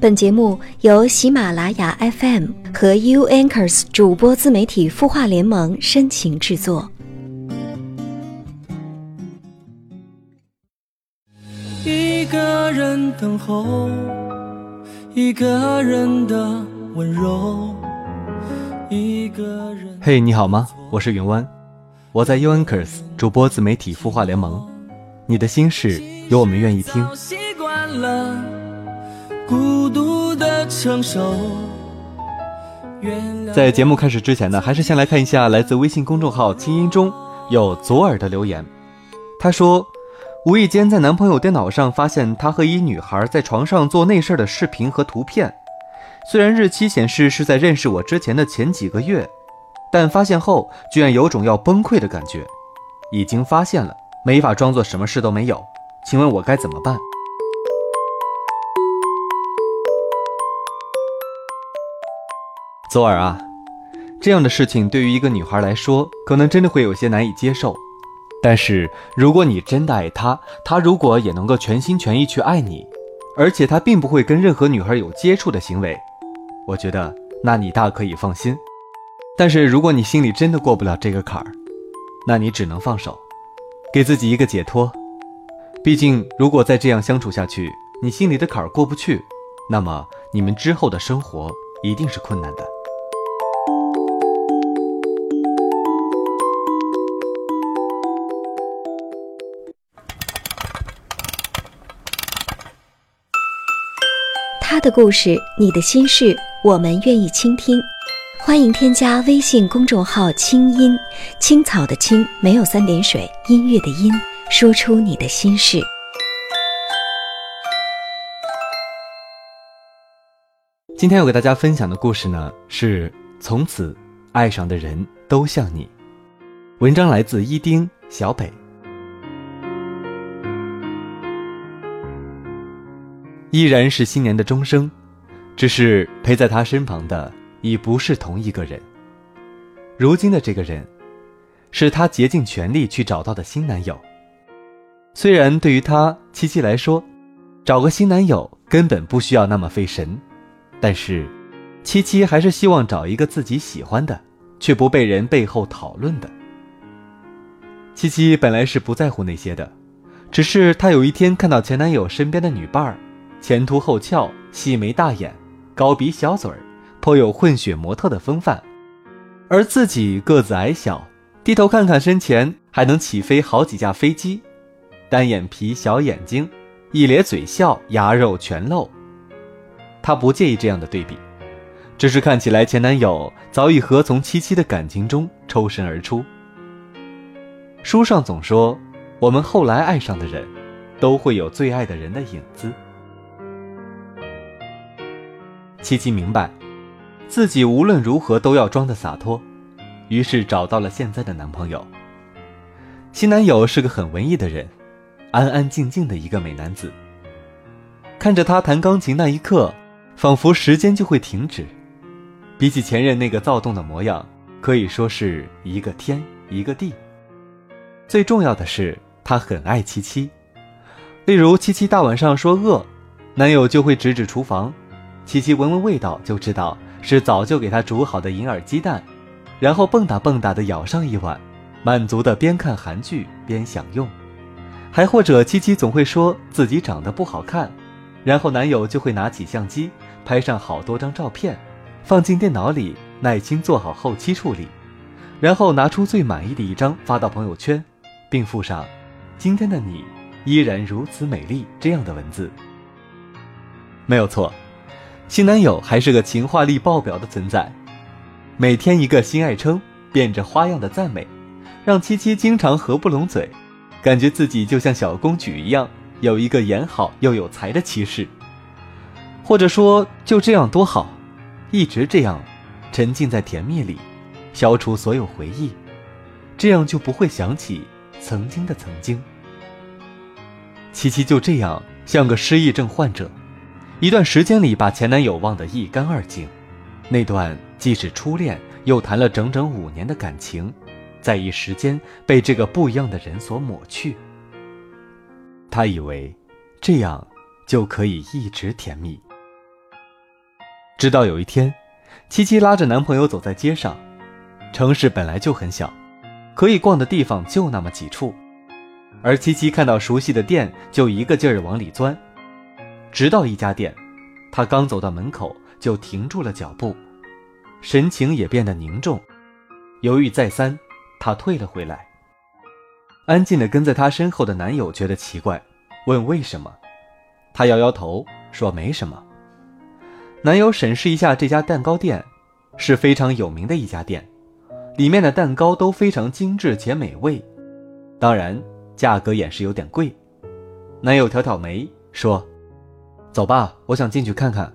本节目由喜马拉雅 FM 和 U Anchors 主播自媒体孵化联盟深情制作。一个人等候，一个人的温柔，一个人。嘿，你好吗？我是云湾，我在 U Anchors 主播自媒体孵化联盟。你的心事，有我们愿意听。习惯了孤独的承受。在节目开始之前呢，还是先来看一下来自微信公众号“清音”中有左耳的留言。他说，无意间在男朋友电脑上发现他和一女孩在床上做内事的视频和图片，虽然日期显示是在认识我之前的前几个月，但发现后居然有种要崩溃的感觉。已经发现了，没法装作什么事都没有，请问我该怎么办？左耳啊，这样的事情对于一个女孩来说，可能真的会有些难以接受。但是如果你真的爱她，她如果也能够全心全意去爱你，而且她并不会跟任何女孩有接触的行为，我觉得那你大可以放心。但是如果你心里真的过不了这个坎儿，那你只能放手，给自己一个解脱。毕竟，如果再这样相处下去，你心里的坎儿过不去，那么你们之后的生活一定是困难的。他的故事，你的心事，我们愿意倾听。欢迎添加微信公众号“清音青草”的青，没有三点水，音乐的音，说出你的心事。今天要给大家分享的故事呢，是从此爱上的人都像你。文章来自伊丁小北。依然是新年的钟声，只是陪在他身旁的已不是同一个人。如今的这个人，是他竭尽全力去找到的新男友。虽然对于他七七来说，找个新男友根本不需要那么费神，但是，七七还是希望找一个自己喜欢的，却不被人背后讨论的。七七本来是不在乎那些的，只是她有一天看到前男友身边的女伴儿。前凸后翘，细眉大眼，高鼻小嘴儿，颇有混血模特的风范。而自己个子矮小，低头看看身前还能起飞好几架飞机，单眼皮小眼睛，一咧嘴笑，牙肉全露。他不介意这样的对比，只是看起来前男友早已和从七七的感情中抽身而出。书上总说，我们后来爱上的人，都会有最爱的人的影子。七七明白，自己无论如何都要装的洒脱，于是找到了现在的男朋友。新男友是个很文艺的人，安安静静的一个美男子。看着他弹钢琴那一刻，仿佛时间就会停止。比起前任那个躁动的模样，可以说是一个天一个地。最重要的是，他很爱七七。例如，七七大晚上说饿，男友就会指指厨房。七七闻闻味道就知道是早就给他煮好的银耳鸡蛋，然后蹦跶蹦跶的舀上一碗，满足的边看韩剧边享用。还或者七七总会说自己长得不好看，然后男友就会拿起相机拍上好多张照片，放进电脑里耐心做好后期处理，然后拿出最满意的一张发到朋友圈，并附上“今天的你依然如此美丽”这样的文字。没有错。新男友还是个情话力爆表的存在，每天一个新爱称，变着花样的赞美，让七七经常合不拢嘴，感觉自己就像小公举一样，有一个演好又有才的骑士。或者说，就这样多好，一直这样，沉浸在甜蜜里，消除所有回忆，这样就不会想起曾经的曾经。七七就这样像个失忆症患者。一段时间里，把前男友忘得一干二净，那段既是初恋又谈了整整五年的感情，在一时间被这个不一样的人所抹去。他以为，这样就可以一直甜蜜，直到有一天，七七拉着男朋友走在街上，城市本来就很小，可以逛的地方就那么几处，而七七看到熟悉的店，就一个劲儿往里钻，直到一家店，她刚走到门口就停住了脚步，神情也变得凝重，犹豫再三，她退了回来。安静的跟在她身后的男友觉得奇怪，问为什么，她摇摇头说没什么。男友审视一下这家蛋糕店，是非常有名的一家店，里面的蛋糕都非常精致且美味，当然价格也是有点贵。男友挑挑眉说：“走吧，我想进去看看。”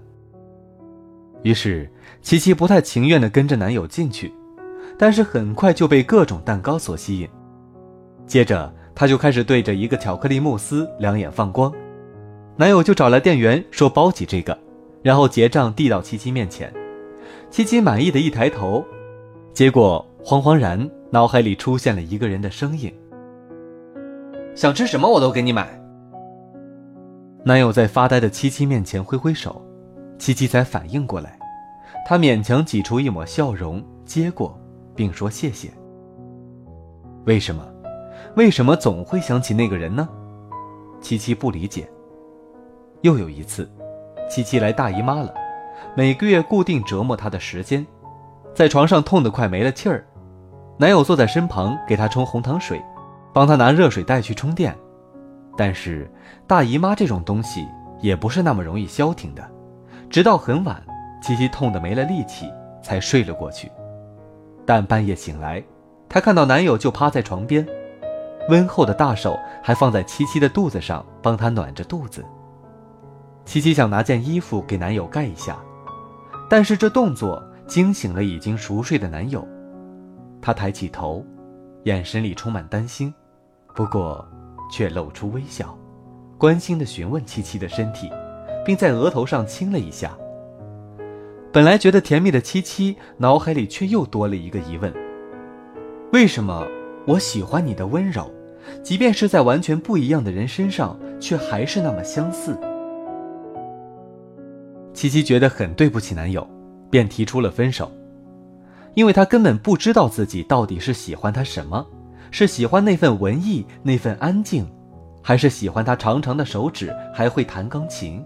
于是琪琪不太情愿地跟着男友进去，但是很快就被各种蛋糕所吸引。接着，她就开始对着一个巧克力慕斯两眼放光，男友就找来店员说包起这个，然后结账递到琪琪面前。琪琪满意的一抬头，结果惶惶然，脑海里出现了一个人的声音：“想吃什么我都给你买。”男友在发呆的七七面前挥挥手，七七才反应过来，他勉强挤出一抹笑容接过，并说谢谢。为什么？为什么总会想起那个人呢？七七不理解。又有一次，七七来大姨妈了，每个月固定折磨她的时间，在床上痛得快没了气儿，男友坐在身旁给她冲红糖水，帮她拿热水袋去充电。但是大姨妈这种东西也不是那么容易消停的，直到很晚，七七痛得没了力气才睡了过去。但半夜醒来，她看到男友就趴在床边。温厚的大手还放在七七的肚子上，帮她暖着肚子。七七想拿件衣服给男友盖一下，但是这动作惊醒了已经熟睡的男友。他抬起头，眼神里充满担心，不过却露出微笑，关心地询问七七的身体，并在额头上亲了一下。本来觉得甜蜜的七七，脑海里却又多了一个疑问：为什么我喜欢你的温柔？即便是在完全不一样的人身上，却还是那么相似。七七觉得很对不起男友，便提出了分手，因为她根本不知道自己到底是喜欢他什么，是喜欢那份文艺、那份安静，还是喜欢他长长的手指还会弹钢琴。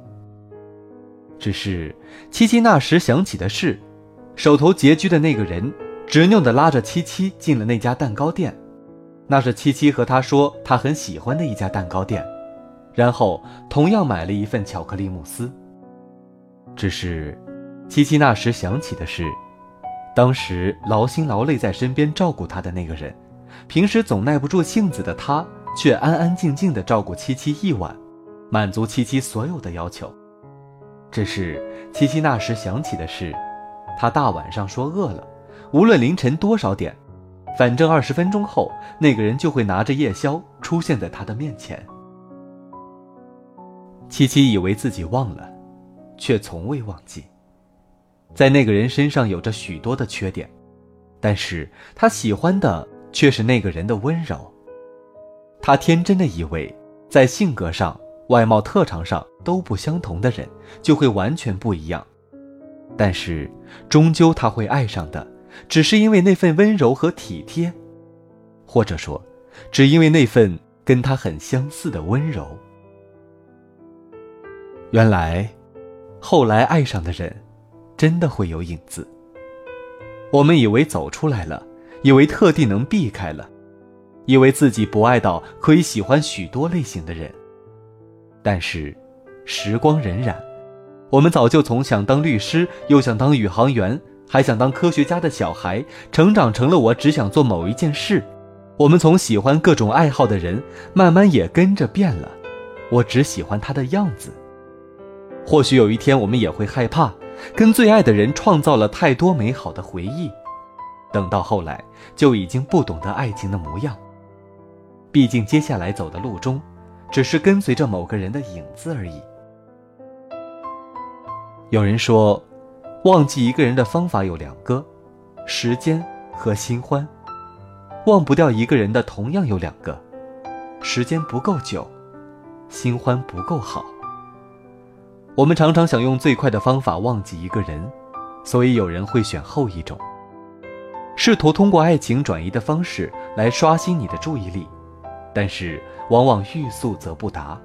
只是七七那时想起的是，手头拮据的那个人，执拗地拉着七七进了那家蛋糕店。那是七七和他说他很喜欢的一家蛋糕店，然后同样买了一份巧克力慕斯。只是，七七那时想起的是，当时劳心劳累在身边照顾他的那个人，平时总耐不住性子的他，却安安静静的照顾七七一晚，满足七七所有的要求。只是七七那时想起的是，他大晚上说饿了，无论凌晨多少点。反正二十分钟后，那个人就会拿着夜宵出现在他的面前。七七以为自己忘了，却从未忘记。在那个人身上有着许多的缺点，但是他喜欢的却是那个人的温柔。他天真的以为，在性格上、外貌特长上都不相同的人，就会完全不一样。但是，终究他会爱上的。只是因为那份温柔和体贴，或者说，只因为那份跟他很相似的温柔。原来，后来爱上的人，真的会有影子。我们以为走出来了，以为特地能避开了，以为自己不爱到可以喜欢许多类型的人。但是，时光荏苒，我们早就从想当律师，又想当宇航员。还想当科学家的小孩，成长成了我只想做某一件事。我们从喜欢各种爱好的人，慢慢也跟着变了。我只喜欢他的样子。或许有一天，我们也会害怕，跟最爱的人创造了太多美好的回忆，等到后来，就已经不懂得爱情的模样。毕竟，接下来走的路中，只是跟随着某个人的影子而已。有人说。忘记一个人的方法有两个，时间和新欢。忘不掉一个人的同样有两个，时间不够久，新欢不够好。我们常常想用最快的方法忘记一个人，所以有人会选后一种，试图通过爱情转移的方式来刷新你的注意力，但是往往欲速则不达，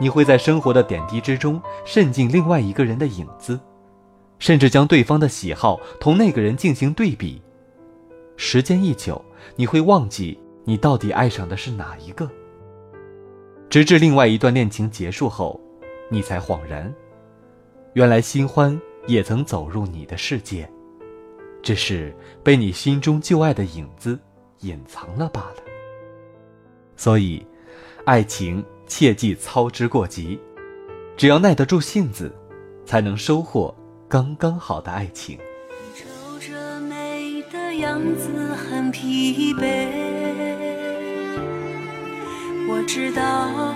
你会在生活的点滴之中渗进另外一个人的影子，甚至将对方的喜好同那个人进行对比，时间一久，你会忘记你到底爱上的是哪一个，直至另外一段恋情结束后。你才恍然，原来新欢也曾走入你的世界，只是被你心中旧爱的影子隐藏了罢了。所以，爱情切忌操之过急，只要耐得住性子，才能收获刚刚好的爱情。皱着眉的样子很疲惫，我知道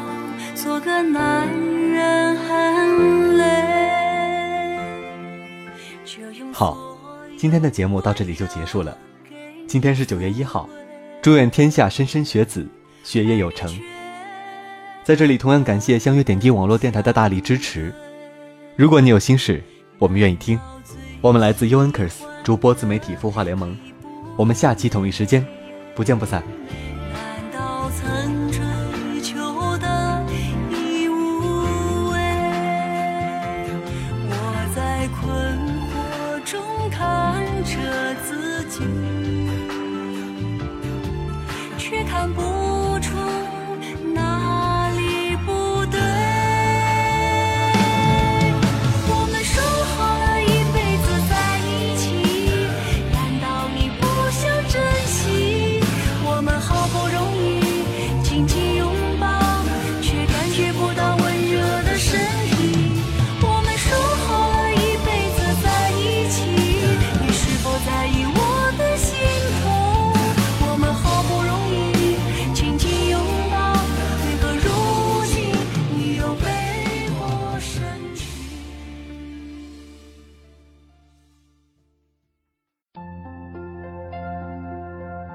做个男人很累。好，今天的节目到这里就结束了。今天是九月一号，祝愿天下莘莘学子学业有成。在这里同样感谢相约点滴网络电台的大力支持。如果你有心事，我们愿意听。我们来自 UNKERS 主播自媒体孵化联盟。我们下期同一时间不见不散。